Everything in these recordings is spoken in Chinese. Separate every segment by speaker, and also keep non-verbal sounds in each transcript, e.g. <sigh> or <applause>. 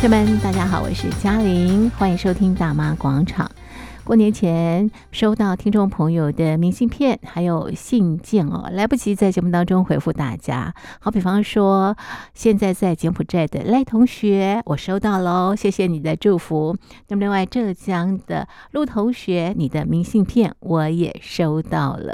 Speaker 1: 朋友们，大家好，我是嘉玲，欢迎收听大妈广场。过年前收到听众朋友的明信片，还有信件哦，来不及在节目当中回复大家。好，比方说现在在柬埔寨的赖同学，我收到喽，谢谢你的祝福。那么另外浙江的陆同学，你的明信片我也收到了，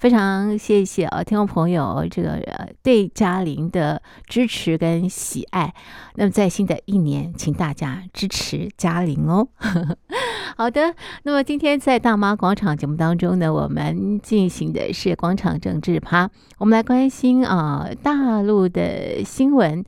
Speaker 1: 非常谢谢啊，听众朋友这个对嘉玲的支持跟喜爱。那么在新的一年，请大家支持嘉玲哦。<laughs> 好的。那么今天在大妈广场节目当中呢，我们进行的是广场政治趴，我们来关心啊大陆的新闻，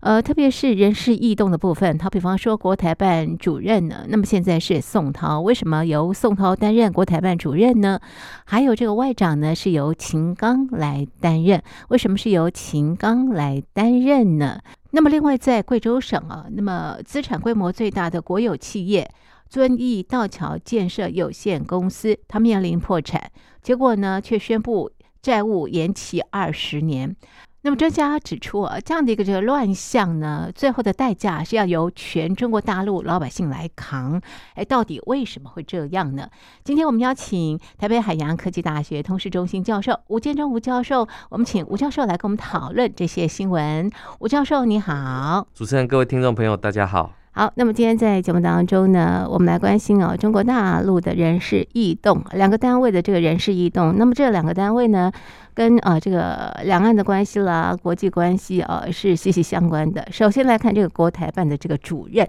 Speaker 1: 呃，特别是人事异动的部分。好，比方说国台办主任呢，那么现在是宋涛，为什么由宋涛担任国台办主任呢？还有这个外长呢是由秦刚来担任，为什么是由秦刚来担任呢？那么另外在贵州省啊，那么资产规模最大的国有企业。遵义道桥建设有限公司，它面临破产，结果呢，却宣布债务延期二十年。那么专家指出啊，这样的一个这个乱象呢，最后的代价是要由全中国大陆老百姓来扛。哎，到底为什么会这样呢？今天我们邀请台北海洋科技大学通识中心教授吴建忠吴教授，我们请吴教授来跟我们讨论这些新闻。吴教授你好，
Speaker 2: 主持人各位听众朋友大家好。
Speaker 1: 好，那么今天在节目当中呢，我们来关心哦，中国大陆的人事异动，两个单位的这个人事异动。那么这两个单位呢，跟呃这个两岸的关系啦、国际关系啊、是息息相关的。首先来看这个国台办的这个主任，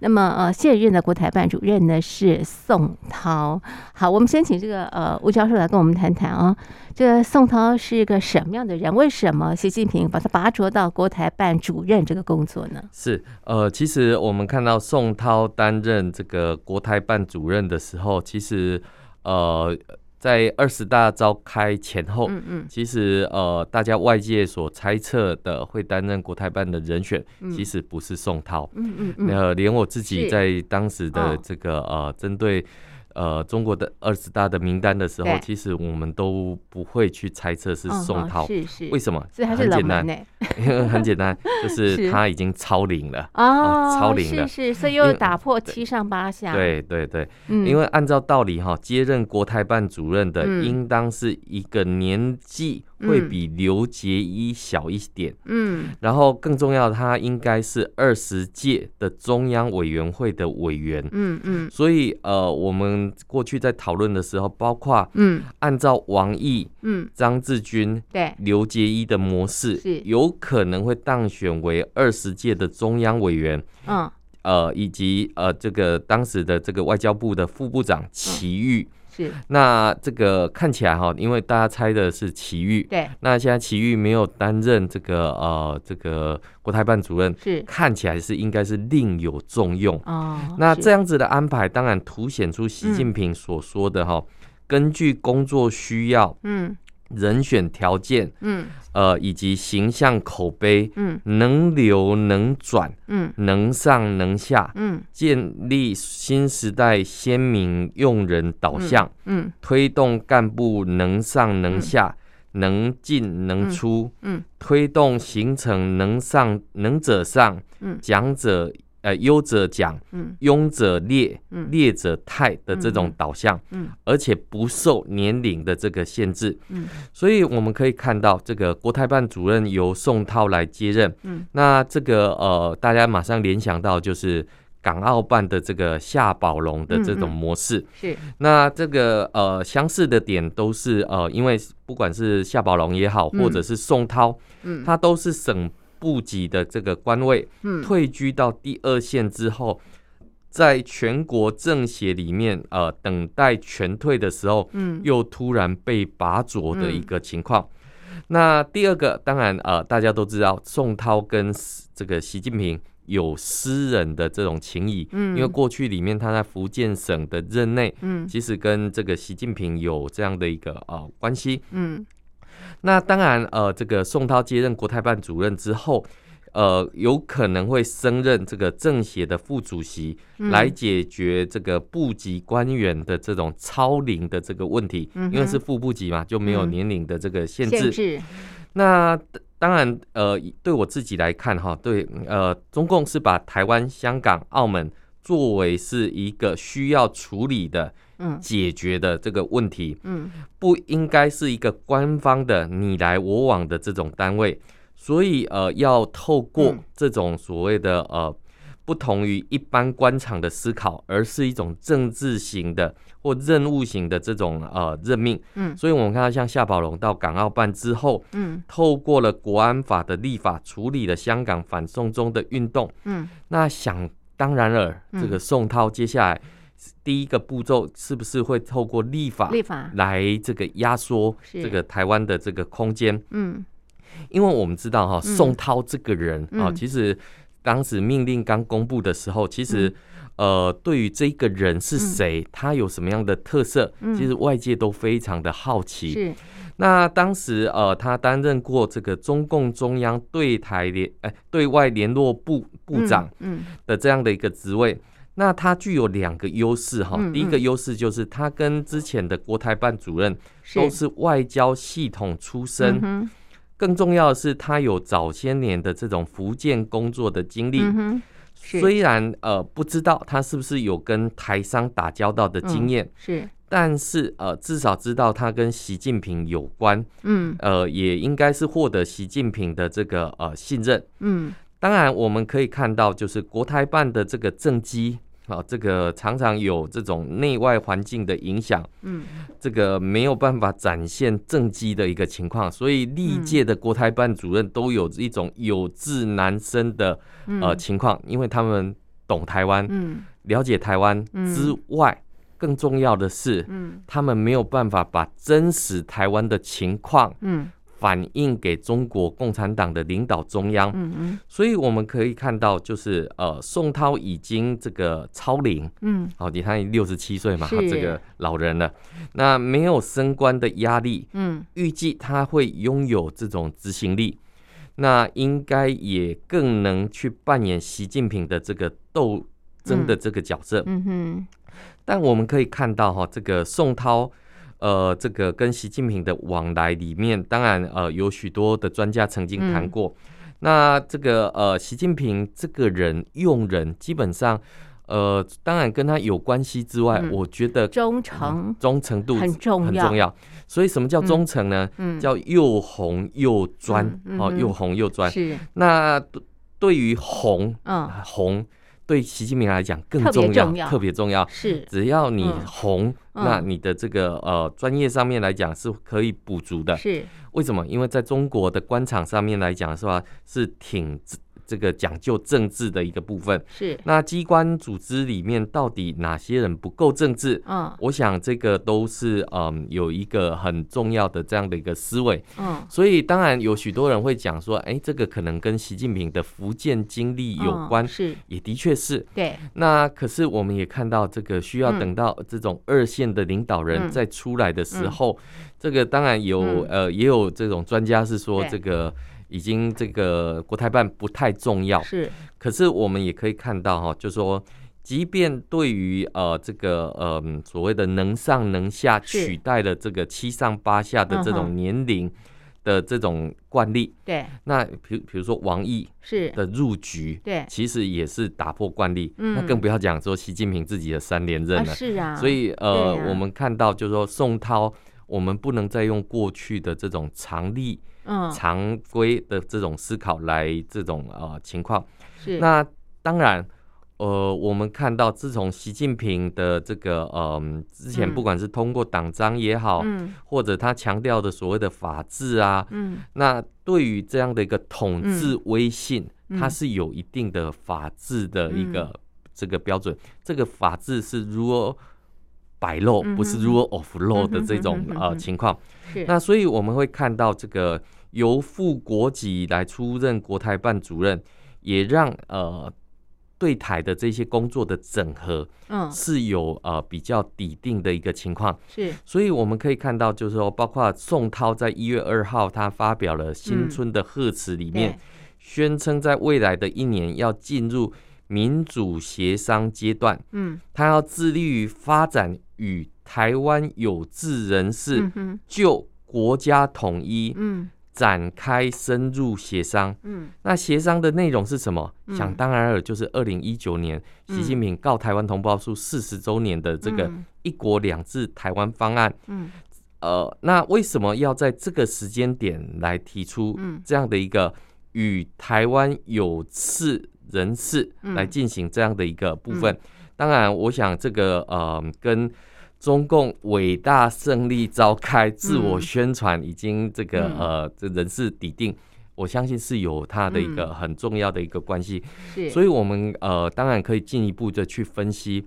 Speaker 1: 那么呃现任的国台办主任呢是宋涛。好，我们先请这个呃吴教授来跟我们谈谈啊。这个宋涛是一个什么样的人？为什么习近平把他拔擢到国台办主任这个工作呢？
Speaker 2: 是呃，其实我们看到宋涛担任这个国台办主任的时候，其实呃，在二十大召开前后，嗯嗯，其实呃，大家外界所猜测的会担任国台办的人选，其实不是宋涛，嗯嗯嗯，呃，连我自己在当时的这个呃，针对。呃，中国的二十大的名单的时候，其实我们都不会去猜测是宋涛，是是，为什么？
Speaker 1: 是 <laughs> 很简单，
Speaker 2: 因为很简单，就是他已经超龄了
Speaker 1: 啊，
Speaker 2: 超龄了，
Speaker 1: 是是，所以又打破七上八下。
Speaker 2: 对对对，因为按照道理哈，接任国台办主任的，应当是一个年纪。会比刘杰一小一点，嗯，然后更重要的，他应该是二十届的中央委员会的委员，嗯嗯，所以呃，我们过去在讨论的时候，包括嗯，按照王毅、嗯，张志军、对。刘杰一的模式，是。有可能会当选为二十届的中央委员，嗯，呃，以及呃，这个当时的这个外交部的副部长齐玉。是，那这个看起来哈，因为大家猜的是奇遇，对，那现在奇遇没有担任这个呃这个国台办主任，是。看起来是应该是另有重用。哦。那这样子的安排，当然凸显出习近平所说的哈，根据工作需要，嗯。人选条件，嗯，呃，以及形象口碑，嗯，能留能转，嗯，能上能下，嗯，建立新时代鲜明用人导向，嗯，推动干部能上能下，能进能出，嗯，推动形成能上能者上，嗯，讲者。呃，优者奖，嗯，庸者劣，嗯，劣者汰的这种导向，嗯，而且不受年龄的这个限制，嗯，所以我们可以看到，这个国台办主任由宋涛来接任，嗯，那这个呃，大家马上联想到就是港澳办的这个夏宝龙的这种模式，是，那这个呃相似的点都是呃，因为不管是夏宝龙也好，或者是宋涛，嗯，他都是省。部级的这个官位，嗯。退居到第二线之后，在全国政协里面，呃，等待全退的时候，嗯。又突然被拔擢的一个情况。那第二个，当然，呃，大家都知道，宋涛跟这个习近平有私人的这种情谊，因为过去里面他在福建省的任内，其实跟这个习近平有这样的一个呃关系，那当然，呃，这个宋涛接任国台办主任之后，呃，有可能会升任这个政协的副主席，来解决这个部级官员的这种超龄的这个问题，因为是副部级嘛，就没有年龄的这个限制。那当然，呃，对我自己来看哈，对，呃，中共是把台湾、香港、澳门作为是一个需要处理的、嗯，解决的这个问题，嗯，不应该是一个官方的你来我往的这种单位，所以呃，要透过这种所谓的呃。不同于一般官场的思考，而是一种政治型的或任务型的这种呃任命。嗯，所以我们看到像夏宝龙到港澳办之后，嗯，透过了国安法的立法，处理了香港反送中的运动。嗯，那想当然了，这个宋涛接下来第一个步骤是不是会透过立法立法。来这个压缩这个台湾的这个空间？嗯，因为我们知道哈，宋涛这个人啊，其实。当时命令刚公布的时候，其实，呃，对于这个人是谁，他有什么样的特色，其实外界都非常的好奇。是。那当时，呃，他担任过这个中共中央对台联，哎，对外联络部部长，嗯，的这样的一个职位。那他具有两个优势哈。第一个优势就是他跟之前的国台办主任都是外交系统出身。更重要的是，他有早些年的这种福建工作的经历。嗯、虽然呃不知道他是不是有跟台商打交道的经验，嗯，是，但是呃至少知道他跟习近平有关。嗯，呃也应该是获得习近平的这个呃信任。嗯，当然我们可以看到，就是国台办的这个政绩。好，这个常常有这种内外环境的影响，嗯，这个没有办法展现政绩的一个情况，所以历届的国台办主任都有一种有志难伸的呃情况，因为他们懂台湾，嗯，了解台湾之外，更重要的是，嗯，他们没有办法把真实台湾的情况，嗯。反映给中国共产党的领导中央，嗯嗯，所以我们可以看到，就是呃，宋涛已经这个超龄，嗯，好，你看六十七岁嘛，他这个老人了，那没有升官的压力，嗯，预计他会拥有这种执行力，那应该也更能去扮演习近平的这个斗争的这个角色，嗯哼，但我们可以看到哈，这个宋涛。呃，这个跟习近平的往来里面，当然呃有许多的专家曾经谈过。嗯、那这个呃，习近平这个人用人基本上，呃，当然跟他有关系之外，嗯、我觉得
Speaker 1: 忠诚、
Speaker 2: 嗯、忠诚度
Speaker 1: 很重要，很重要。
Speaker 2: 所以什么叫忠诚呢？嗯、叫又红又专、哦，又红又专。是。那对于红，嗯，红。对习近平来讲更重要，特别重要。是，只要你红，那你的这个呃专业上面来讲是可以补足的。是，为什么？因为在中国的官场上面来讲，是吧？是挺。这个讲究政治的一个部分。是，那机关组织里面到底哪些人不够政治？嗯，我想这个都是嗯有一个很重要的这样的一个思维。嗯，所以当然有许多人会讲说，哎，这个可能跟习近平的福建经历有关，是，也的确是。对，那可是我们也看到，这个需要等到这种二线的领导人再出来的时候，这个当然有呃也有这种专家是说这个。已经这个国台办不太重要，是。可是我们也可以看到哈，就是说，即便对于呃这个呃所谓的能上能下取代了这个七上八下的这种年龄的这种惯例，对。那比比如说王毅是的入局，对，其实也是打破惯例。那更不要讲说习近平自己的三连任了，是啊。所以呃，我们看到就是说宋涛，我们不能再用过去的这种常例。嗯，常规的这种思考来这种呃情况，是。那当然，呃，我们看到自从习近平的这个呃之前不管是通过党章也好，嗯，或者他强调的所谓的法治啊，嗯，那对于这样的一个统治威信，嗯，它是有一定的法治的一个这个标准，嗯，这个法治是 rule by law，不是 rule of law 的这种呃情况。那所以我们会看到这个由副国级来出任国台办主任，也让呃对台的这些工作的整合，嗯，是有呃比较底定的一个情况。是，所以我们可以看到，就是说，包括宋涛在一月二号他发表了新春的贺词里面，宣称在未来的一年要进入民主协商阶段。嗯，他要致力于发展与台湾有志人士就国家统一、展开深入协商。嗯，那协商的内容是什么？嗯、想当然尔，就是二零一九年习近平告台湾同胞书四十周年的这个“一国两制”台湾方案。嗯，呃，那为什么要在这个时间点来提出这样的一个与台湾有识人士来进行这样的一个部分？当然，我想这个呃跟。中共伟大胜利召开，自我宣传已经这个、嗯、呃，这人事底定，我相信是有它的一个很重要的一个关系。是，所以我们呃，当然可以进一步的去分析。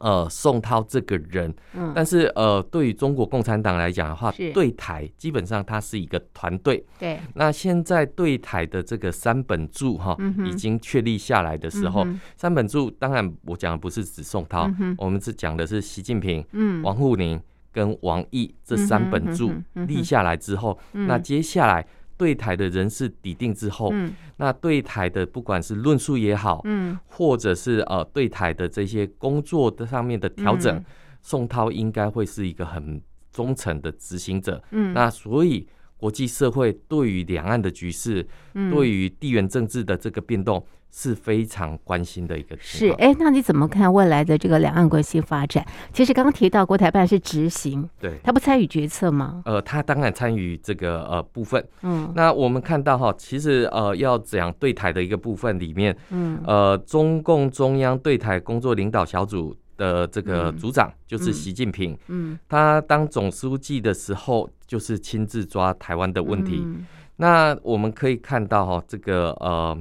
Speaker 2: 呃，宋涛这个人，嗯，但是呃，对于中国共产党来讲的话，对台基本上它是一个团队。对，那现在对台的这个三本柱哈，已经确立下来的时候，三本柱当然我讲的不是指宋涛，我们是讲的是习近平、王沪宁跟王毅这三本柱立下来之后，那接下来。对台的人事抵定之后，嗯、那对台的不管是论述也好，嗯、或者是呃对台的这些工作的上面的调整，嗯、宋涛应该会是一个很忠诚的执行者。嗯、那所以国际社会对于两岸的局势，嗯、对于地缘政治的这个变动。是非常关心的一个事。是，
Speaker 1: 哎，那你怎么看未来的这个两岸关系发展？其实刚刚提到国台办是执行，对，他不参与决策吗？
Speaker 2: 呃，他当然参与这个呃部分。嗯，那我们看到哈，其实呃要讲对台的一个部分里面，嗯，呃，中共中央对台工作领导小组的这个组长就是习近平，嗯，嗯，他当总书记的时候就是亲自抓台湾的问题。嗯，那我们可以看到哈，这个呃。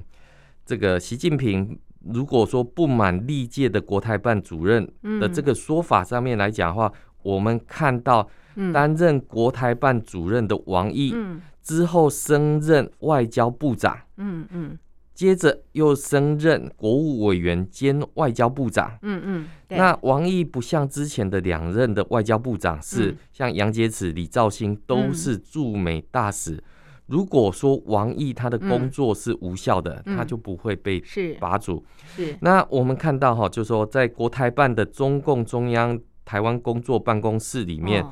Speaker 2: 这个习近平如果说不满历届的国台办主任的这个说法上面来讲的话，我们看到担任国台办主任的王毅之后升任外交部长，嗯嗯，接着又升任国务委员兼外交部长，嗯嗯，那王毅不像之前的两任的外交部长是像杨洁篪、李肇兴都是驻美大使。如果说王毅他的工作是无效的，嗯、他就不会被拔除。是，是。那我们看到哈，就是说在国台办的中共中央台湾工作办公室里面，哦、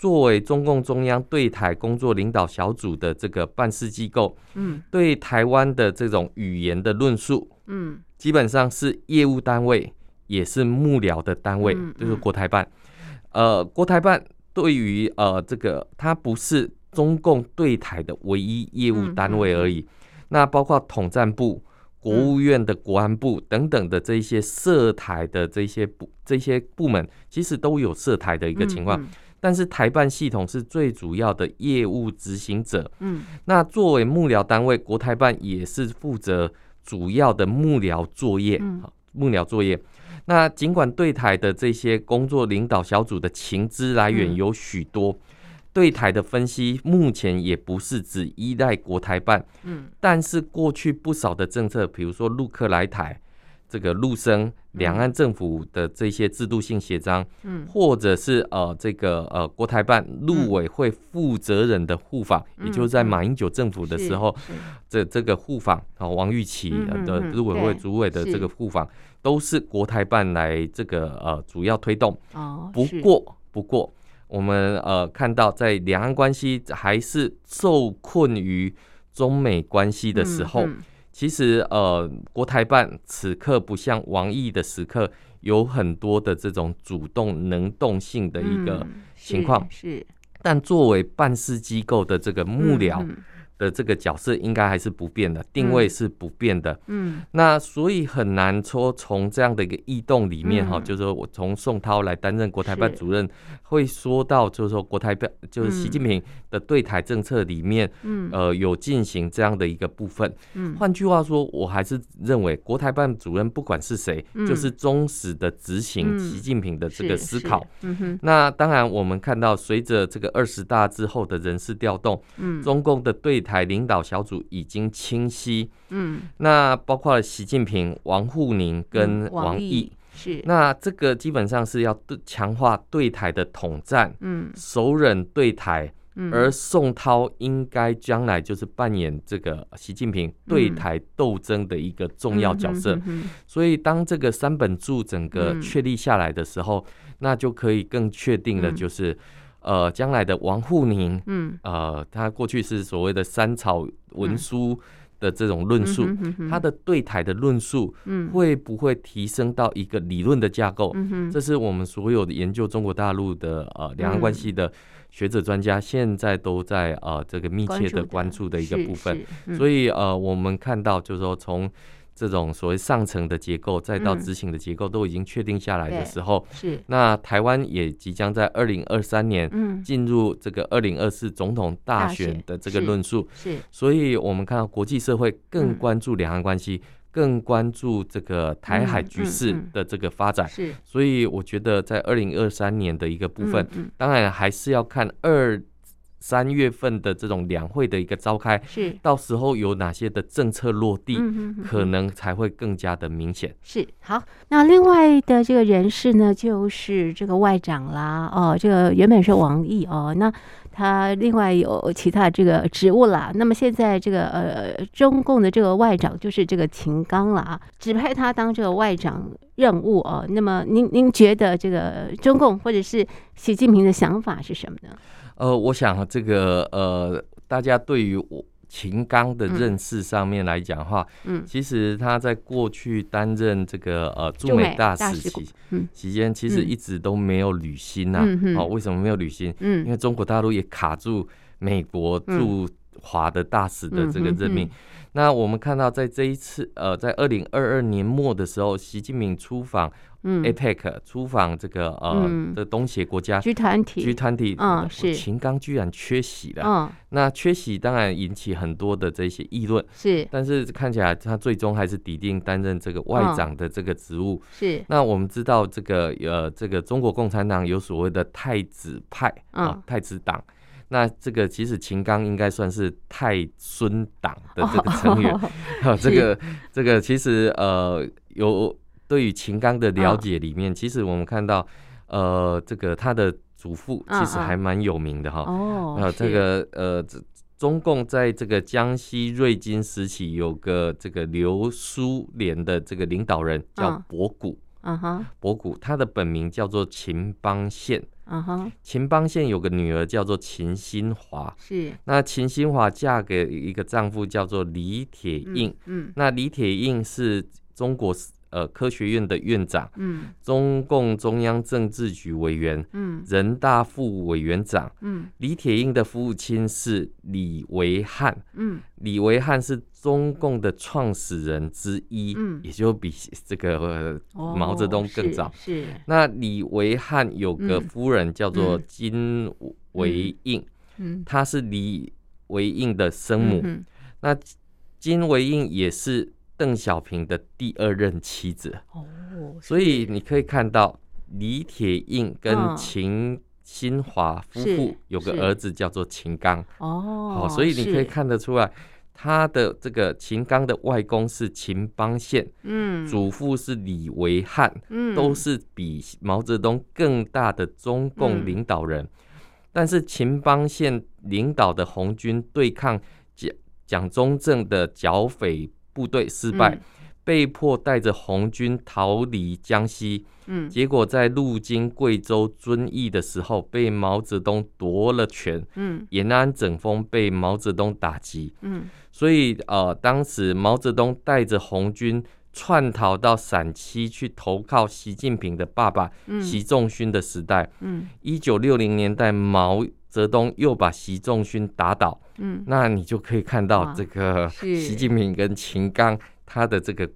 Speaker 2: 作为中共中央对台工作领导小组的这个办事机构，嗯，对台湾的这种语言的论述，嗯，基本上是业务单位，也是幕僚的单位，嗯、就是国台办。呃，国台办对于呃这个，它不是。中共对台的唯一业务单位而已，那包括统战部、国务院的国安部等等的这些涉台的这些部这些部门，其实都有涉台的一个情况。但是台办系统是最主要的业务执行者。嗯，那作为幕僚单位，国台办也是负责主要的幕僚作业。幕僚作业。那尽管对台的这些工作领导小组的情资来源有许多。对台的分析目前也不是只依赖国台办，嗯，但是过去不少的政策，比如说陆客来台，这个陆生两岸政府的这些制度性协商，嗯，或者是呃这个呃国台办陆委会负责人的互访，嗯、也就是在马英九政府的时候，这这个互访啊，王玉琦的陆委会主委的这个互访，都是国台办来这个呃主要推动。哦，不过不过。我们呃看到，在两岸关系还是受困于中美关系的时候，其实呃国台办此刻不像王毅的时刻，有很多的这种主动能动性的一个情况、嗯。是，但作为办事机构的这个幕僚。嗯嗯的这个角色应该还是不变的，定位是不变的。嗯，那所以很难说从这样的一个异动里面哈，就是说我从宋涛来担任国台办主任，会说到就是说国台办就是习近平的对台政策里面，嗯，呃，有进行这样的一个部分。嗯，换句话说，我还是认为国台办主任不管是谁，就是忠实的执行习近平的这个思考。嗯哼，那当然我们看到随着这个二十大之后的人事调动，嗯，中共的对台领导小组已经清晰，嗯，那包括了习近平、王沪宁跟王毅，是，那这个基本上是要对强化对台的统战，嗯，首忍对台，而宋涛应该将来就是扮演这个习近平对台斗争的一个重要角色，所以当这个三本柱整个确立下来的时候，那就可以更确定的就是。呃将来的王沪宁，嗯，呃，他过去是所谓的三草文书。嗯的这种论述，他的对台的论述，嗯会不会提升到一个理论的架构？这是我们所有的研究中国大陆的呃两岸关系的学者专家现在都在呃这个密切的关注的一个部分。所以呃，我们看到就是说从。这种所谓上层的结构，再到执行的结构，都已经确定下来的时候，是。那台湾也即将在二零二三年进入这个二零二四总统大选的这个论述，是，所以我们看到国际社会更关注两岸关系，更关注这个台海局势的这个发展，是，所以我觉得在二零二三年的一个部分，当然还是要看二。三月份的这种两会的一个召开，是到时候有哪些的政策落地，可能才会更加的明显。
Speaker 1: 是好，那另外的这个人士呢，就是这个外长啦，哦，这个原本是王毅哦，那他另外有其他这个职务啦。那么现在这个呃，中共的这个外长就是这个秦刚了啊，指派他当这个外长任务哦。那么您您觉得这个中共或者是习近平的想法是什么呢？
Speaker 2: 呃，我想这个呃，大家对于我秦刚的认识上面来讲的话，嗯，其实他在过去担任这个呃驻美大使期期间，其实一直都没有履新呐。哦，为什么没有履新？嗯，因为中国大陆也卡住美国驻华的大使的这个任命。那我们看到，在这一次，呃，在二零二二年末的时候，习近平出访 APEC，出访这个呃的东协国家
Speaker 1: G 团体
Speaker 2: ，G 团体，嗯，是。秦刚居然缺席了，嗯，那缺席当然引起很多的这些议论，是，但是看起来他最终还是抵定担任这个外长的这个职务，是。那我们知道这个呃，这个中国共产党有所谓的太子派啊，太子党。那这个其实秦刚应该算是太孙党的这个成员，哈，<laughs> 这个这个其实呃有对于秦刚的了解里面，其实我们看到呃这个他的祖父其实还蛮有名的哈，哦，这个呃中共在这个江西瑞金时期有个这个留苏联的这个领导人叫博古，嗯哼，博古他的本名叫做秦邦宪。嗯哼，秦邦宪有个女儿叫做秦新华，是。那秦新华嫁给一个丈夫叫做李铁映，嗯，那李铁映是中国呃科学院的院长，嗯，中共中央政治局委员，嗯，人大副委员长，嗯，李铁映的父亲是李维汉，嗯，李维汉是。中共的创始人之一，嗯，也就比 <laughs> 这个毛泽东更早。哦、是，是那李维汉有个夫人叫做金维映，嗯，她是李维映的生母。嗯、那金维映也是邓小平的第二任妻子。哦，所以你可以看到李铁映跟秦新华夫妇有个儿子叫做秦刚。哦，所以你可以看得出来。他的这个秦刚的外公是秦邦宪，嗯，祖父是李维汉，嗯，都是比毛泽东更大的中共领导人。嗯、但是秦邦宪领导的红军对抗蒋蒋中正的剿匪部队失败，嗯、被迫带着红军逃离江西。嗯，结果在路经贵州遵义的时候，被毛泽东夺了权。嗯，延安整风被毛泽东打击。嗯。所以，呃，当时毛泽东带着红军窜逃到陕西去投靠习近平的爸爸习仲勋的时代，嗯，一九六零年代，毛泽东又把习仲勋打倒，嗯，那你就可以看到这个习近平跟秦刚他的这个。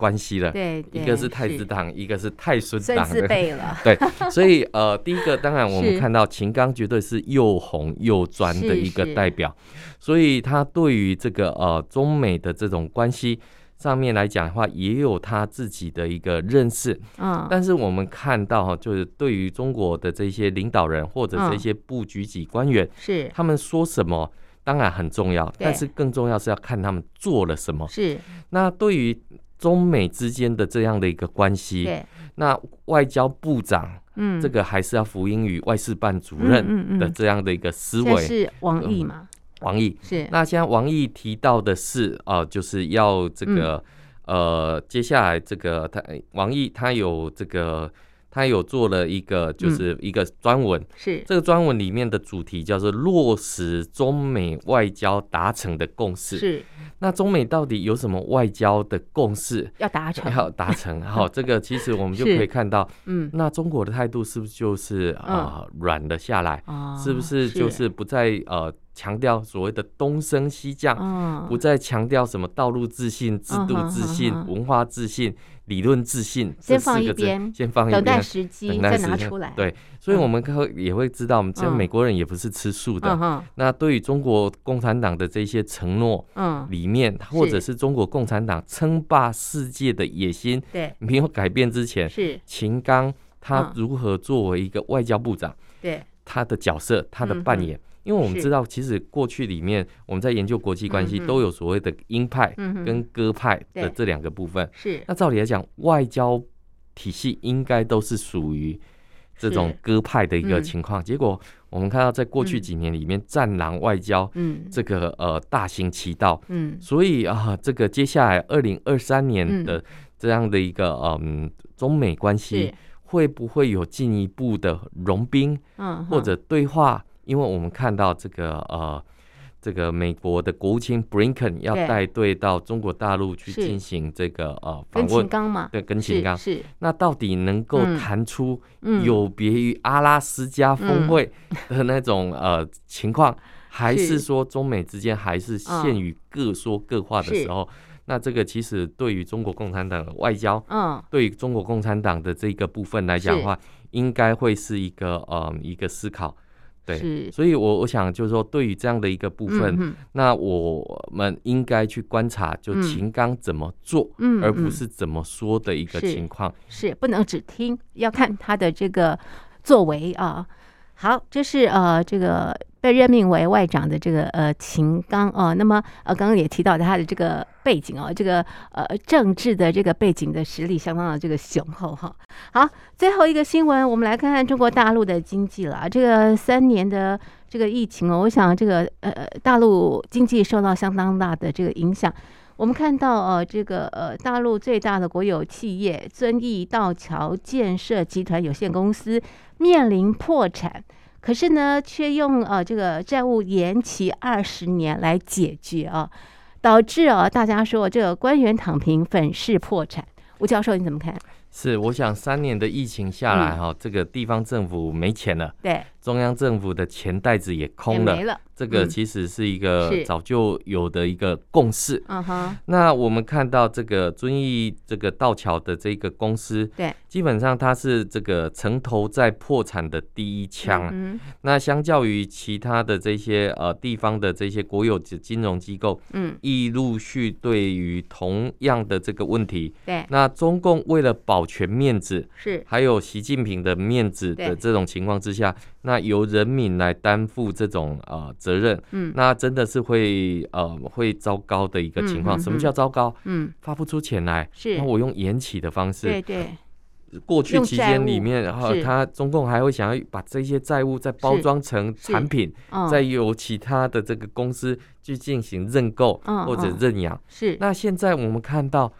Speaker 2: 关系了，对，一个是太子党，一个是太孙党。的，<laughs> 对，所以呃，第一个当然我们看到秦刚绝对是又红又专的一个代表，所以他对于这个呃中美的这种关系上面来讲的话，也有他自己的一个认识，嗯，但是我们看到哈，就是对于中国的这些领导人或者这些部局级官员，是他们说什么当然很重要，但是更重要是要看他们做了什么，是那对于。中美之间的这样的一个关系，对那外交部长，嗯，这个还是要服膺于外事办主任的这样的一个思维。
Speaker 1: 是王毅嘛？
Speaker 2: 王毅是。那现在王毅提到的是，啊、呃，就是要这个，嗯、呃，接下来这个他王毅他有这个他有做了一个就是一个专文，
Speaker 1: 是。
Speaker 2: 这个专文里面的主题叫做落实中美外交达成的共识。
Speaker 1: 是，
Speaker 2: 那中美到底有什么外交的共识？
Speaker 1: 要达成？
Speaker 2: 要达成，好，<laughs> 这个其实我们就可以看到，嗯，那中国的态度是不是就是啊软了下来？是不是就是不再呃？强调所谓的东升西降，嗯、不再强调什么道路自信、制度自信、嗯、文化自信、理论自信，
Speaker 1: 先放一边，
Speaker 2: 先放一边，
Speaker 1: 等待时机再拿出来。
Speaker 2: 对，所以我们可也会知道，我们这美国人也不是吃素的。
Speaker 1: 嗯、
Speaker 2: 那对于中国共产党的这些承诺，嗯，里面或者是中国共产党称霸世界的野心，对，没有改变之前，是。秦刚他如何作为一个外交部长，对。他的角色，他的扮演。因为我们知道，其实过去里面我们在研究国际关系，都有所谓的鹰派跟鸽派的这两个部分。是，那照理来讲，外交体系应该都是属于这种鸽派的一个情况。结果我们看到，在过去几年里面，战狼外交，这个呃大行其道。嗯，所以啊，这个接下来二零二三年的这样的一个嗯中美关系，会不会有进一步的融冰，嗯，或者对话？因为我们看到这个呃，这个美国的国务卿布林肯要带队到中国大陆去进行这个呃访问，跟秦刚嘛，对，跟秦刚。是。那到底能够谈出有别于阿拉斯加峰会的那种呃情况，<laughs> 还是说中美之间还是限于各说各话的时候？那这个其实对于中国共产党的外交，嗯，对于中国共产党的这个部分来讲的话，应该会是一个呃一个思考。对，是。所以我，我我想就是说，对于这样的一个部分，嗯、那我们应该去观察，就秦刚怎么做，嗯、而不是怎么说的一个情况，
Speaker 1: 是，是不能只听，要看他的这个作为啊。好，这是呃这个被任命为外长的这个呃秦刚哦，那么呃刚刚也提到他的这个背景哦，这个呃政治的这个背景的实力相当的这个雄厚哈。好，最后一个新闻，我们来看看中国大陆的经济了。这个三年的这个疫情哦，我想这个呃大陆经济受到相当大的这个影响。我们看到呃这个呃大陆最大的国有企业遵义道桥建设集团有限公司。面临破产，可是呢，却用呃这个债务延期二十年来解决啊，导致啊大家说这个官员躺平，粉饰破产。吴教授你怎么看？
Speaker 2: 是，我想三年的疫情下来哈，嗯、这个地方政府没钱了，
Speaker 1: 对，
Speaker 2: 中央政府的钱袋子也空了，了。这个其实是一个早就有的一个共识。嗯哼。那我们看到这个遵义这个道桥的这个公司，对，基本上它是这个城投在破产的第一枪。嗯。那相较于其他的这些呃地方的这些国有金融机构，嗯，亦陆续对于同样的这个问题，对，那中共为了保全面子，是，还有习近平的面子的这种情况之下。那由人民来担负这种呃责任，嗯，那真的是会呃会糟糕的一个情况。什么叫糟糕？嗯，发不出钱来，是。那我用延期的方式，对对。过去期间里面，然后他中共还会想要把这些债务再包装成产品，再由其他的这个公司去进行认购或者认养。是。那现在我们看到，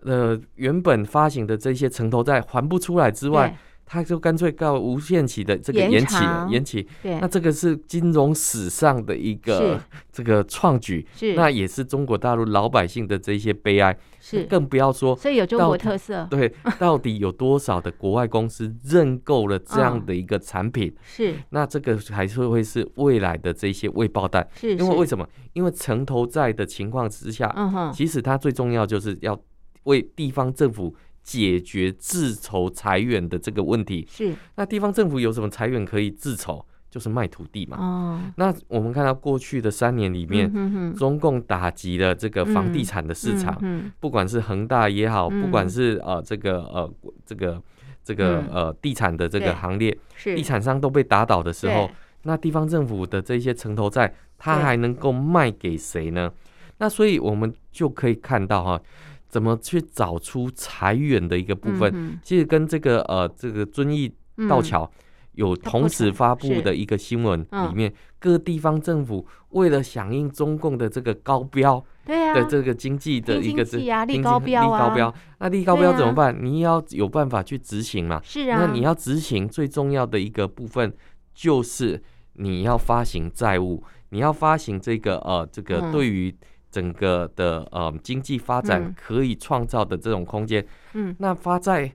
Speaker 2: 呃，原本发行的这些城投债还不出来之外。他就干脆告无限期的这个延期，延期。对，那这个是金融史上的一个这个创举，是，那也是中国大陆老百姓的这些悲哀。是，更不要说，
Speaker 1: 所以有中国特色。<laughs>
Speaker 2: 对，到底有多少的国外公司认购了这样的一个产品？<laughs> 是，那这个还是会是未来的这些未爆弹。是，因为为什么？因为城投债的情况之下，嗯哼，其实它最重要就是要为地方政府。解决自筹裁员的这个问题。是，那地方政府有什么裁员可以自筹？就是卖土地嘛。哦，那我们看到过去的三年里面，嗯、哼哼。中共打击了这个房地产的市场，嗯嗯、不管是恒大也好，嗯、不管是呃这个呃这个这个呃地产的这个行列，是。地产商都被打倒的时候，那地方政府的这些城投债，它还能够卖给谁呢？那所以我们就可以看到哈。怎么去找出财源的一个部分？嗯、其实跟这个呃这个遵义道桥有同时发布的一个新闻里面，各地方政府为了响应中共的这个高标，
Speaker 1: 对啊，
Speaker 2: 的这个经济的一个这
Speaker 1: 立高标啊，
Speaker 2: 立高标，那立高标怎么办？你要有办法去执行嘛。
Speaker 1: 是啊，
Speaker 2: 那你要执行最重要的一个部分就是你要发行债务，你要发行这个呃这个对于整个的呃经济发展可以创造的这种空间。嗯，那发债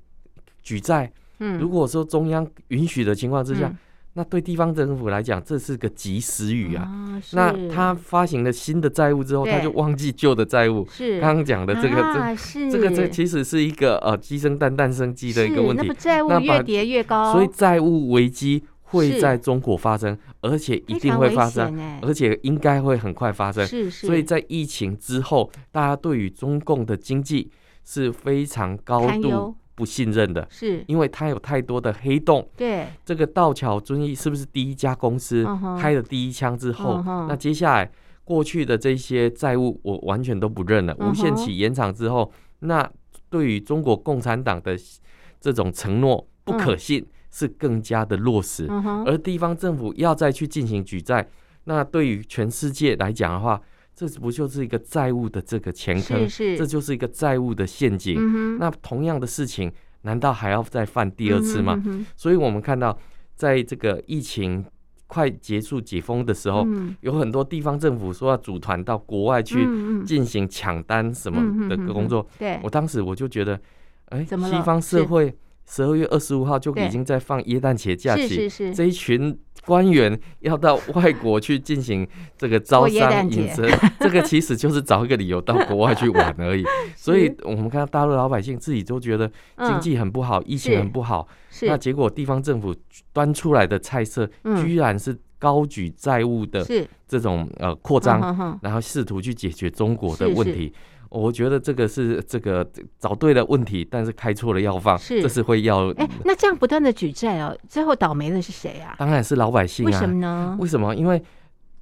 Speaker 2: 举债。嗯，如果说中央允许的情况之下，嗯、那对地方政府来讲，这是个及时雨啊。啊那他发行了新的债务之后，他就忘记旧的债务。是刚刚讲的这个，啊、这这个这其实是一个呃鸡生蛋蛋生鸡的一个问题。那
Speaker 1: 债务越叠越高，
Speaker 2: 所以债务危机会在中国发生，而且一定会发生，而且应该会很快发生。是是。所以在疫情之后，大家对于中共的经济是非常高度。不信任的，是因为它有太多的黑洞。对，这个道桥遵义是不是第一家公司开了第一枪之后，那接下来过去的这些债务我完全都不认了。无限期延长之后，那对于中国共产党的这种承诺不可信是更加的落实。而地方政府要再去进行举债，那对于全世界来讲的话。这不就是一个债务的这个前坑？是是，这就是一个债务的陷阱。嗯、那同样的事情，难道还要再犯第二次吗？所以，我们看到，在这个疫情快结束解封的时候，嗯、有很多地方政府说要组团到国外去进行抢单什么的工作。对，我当时我就觉得，哎，西方社会十二月二十五号就已经在放耶诞节假期，这一群。官员要到外国去进行这个招商引资，这个其实就是找一个理由到国外去玩而已。<laughs> 所以，我们看到大陆老百姓自己都觉得经济很不好，疫情很不好，那结果地方政府端出来的菜色，居然是高举债务的这种呃扩张，然后试图去解决中国的问题。我觉得这个是这个找对了问题，但是开错了药方，是这是会要。哎，
Speaker 1: 那这样不断的举债哦，最后倒霉的是谁啊？
Speaker 2: 当然是老百姓啊。为什么呢？为什么？因为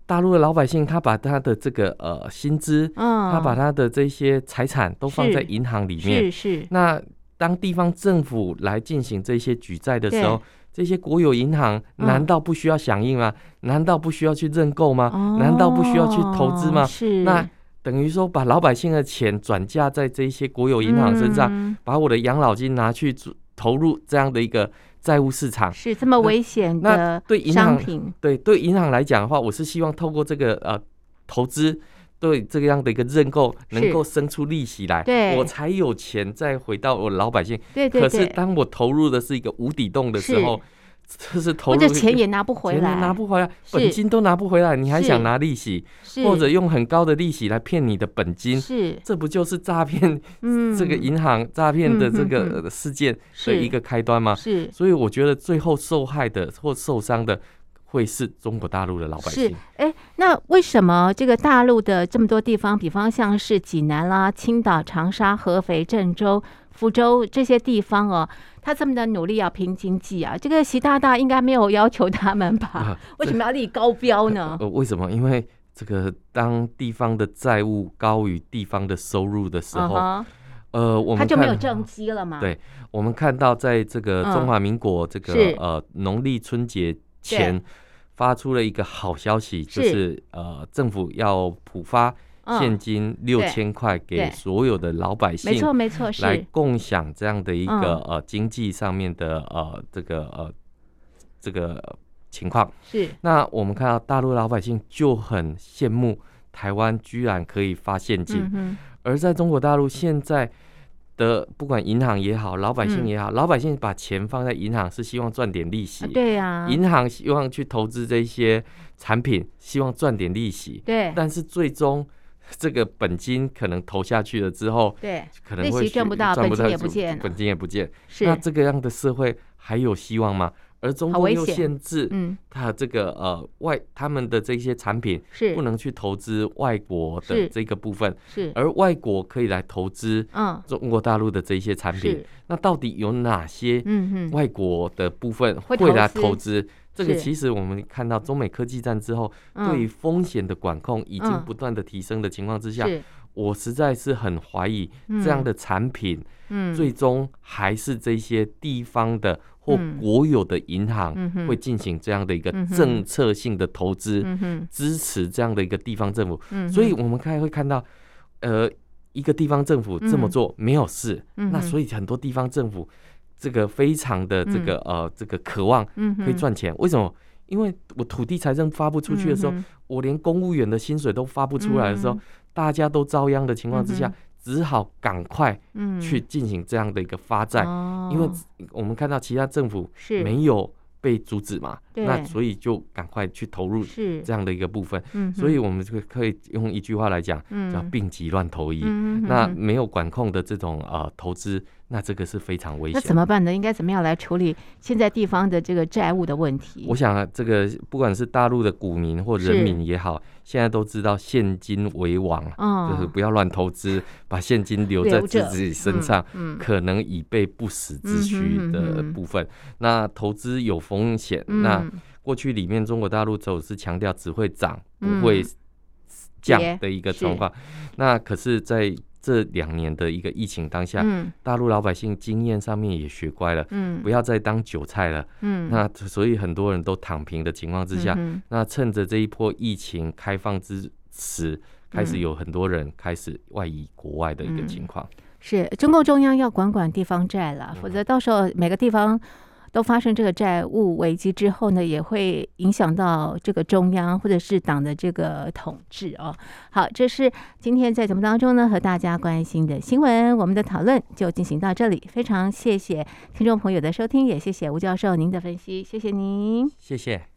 Speaker 2: 大陆的老百姓他把他的这个呃薪资，嗯，他把他的这些财产都放在银行里面。是是。那当地方政府来进行这些举债的时候，这些国有银行难道不需要响应吗？难道不需要去认购吗？难道不需要去投资吗？是。那。等于说，把老百姓的钱转嫁在这些国有银行身上，嗯、把我的养老金拿去投入这样的一个债务市场，
Speaker 1: 是这么危险的商品。那对银行，
Speaker 2: 对对银行来讲的话，我是希望透过这个呃投资，对这个样的一个认购，能够生出利息来，对，我才有钱再回到我老百姓。对对对。可是当我投入的是一个无底洞的时候。这是投入，或者
Speaker 1: 钱也拿不回来，
Speaker 2: 拿不回来，本金都拿不回来，你还想拿利息，或者用很高的利息来骗你的本金，是，这不就是诈骗？嗯，这个银行诈骗的这个事件的一个开端吗？是，所以我觉得最后受害的或受伤的会是中国大陆的老百姓。
Speaker 1: 哎，那为什么这个大陆的这么多地方，比方像是济南啦、青岛、长沙、合肥、郑州、福州这些地方哦？他这么的努力要拼经济啊，这个习大大应该没有要求他们吧？啊、<laughs> 为什么要立高标呢？<laughs>
Speaker 2: 呃，为什么？因为这个当地方的债务高于地方的收入的时候，uh huh、呃，我们
Speaker 1: 他就没有政绩了嘛？
Speaker 2: 对，我们看到在这个中华民国这个、uh, 呃农历春节前发出了一个好消息，是就是呃政府要普发。现金六千块给所有的老百姓，没错没错，来共享这样的一个呃经济上面的呃这个呃这个情况。是，那我们看到大陆老百姓就很羡慕台湾居然可以发现金，而在中国大陆现在的不管银行也好，老百姓也好，老百姓把钱放在银行是希望赚点利息，对呀，银行希望去投资这些产品，希望赚点利息，对，但是最终。<laughs> 这个本金可能投下去了之后，对，可能会
Speaker 1: 赚不到，本金也不见，
Speaker 2: 本金也不见。是，那这个样的社会还有希望吗？而中国又限制，嗯，他这个呃外他们的这些产品是不能去投资外国的这个部分，是，而外国可以来投资，嗯，中国大陆的这些产品。那到底有哪些嗯外国的部分会来投资？这个其实我们看到中美科技战之后，对于风险的管控已经不断的提升的情况之下，我实在是很怀疑这样的产品，嗯，最终还是这些地方的或国有的银行会进行这样的一个政策性的投资，支持这样的一个地方政府。所以我们看会看到，呃，一个地方政府这么做没有事，那所以很多地方政府这个非常的这个呃这个渴望可以赚钱，为什么？因为我土地财政发不出去的时候，我连公务员的薪水都发不出来的时候。大家都遭殃的情况之下，只好赶快去进行这样的一个发债，因为我们看到其他政府没有被阻止嘛，那所以就赶快去投入这样的一个部分。所以我们就可以用一句话来讲，叫病急乱投医。那没有管控的这种呃投资。那这个是非常危险。那
Speaker 1: 怎么办呢？应该怎么样来处理现在地方的这个债务的问题？
Speaker 2: 我想啊，这个不管是大陆的股民或人民也好，现在都知道现金为王，就是不要乱投资，把现金留在自己身上，可能以备不时之需的部分。那投资有风险，那过去里面中国大陆走是强调只会涨不会降的一个状况。那可是，在这两年的一个疫情当下，嗯、大陆老百姓经验上面也学乖了，嗯、不要再当韭菜了。嗯、那所以很多人都躺平的情况之下，嗯、那趁着这一波疫情开放之时，开始有很多人开始外移国外的一个情况。
Speaker 1: 是中共中央要管管地方债了，否则到时候每个地方。都发生这个债务危机之后呢，也会影响到这个中央或者是党的这个统治哦。好，这是今天在节目当中呢和大家关心的新闻，我们的讨论就进行到这里。非常谢谢听众朋友的收听，也谢谢吴教授您的分析，谢谢您，
Speaker 2: 谢谢。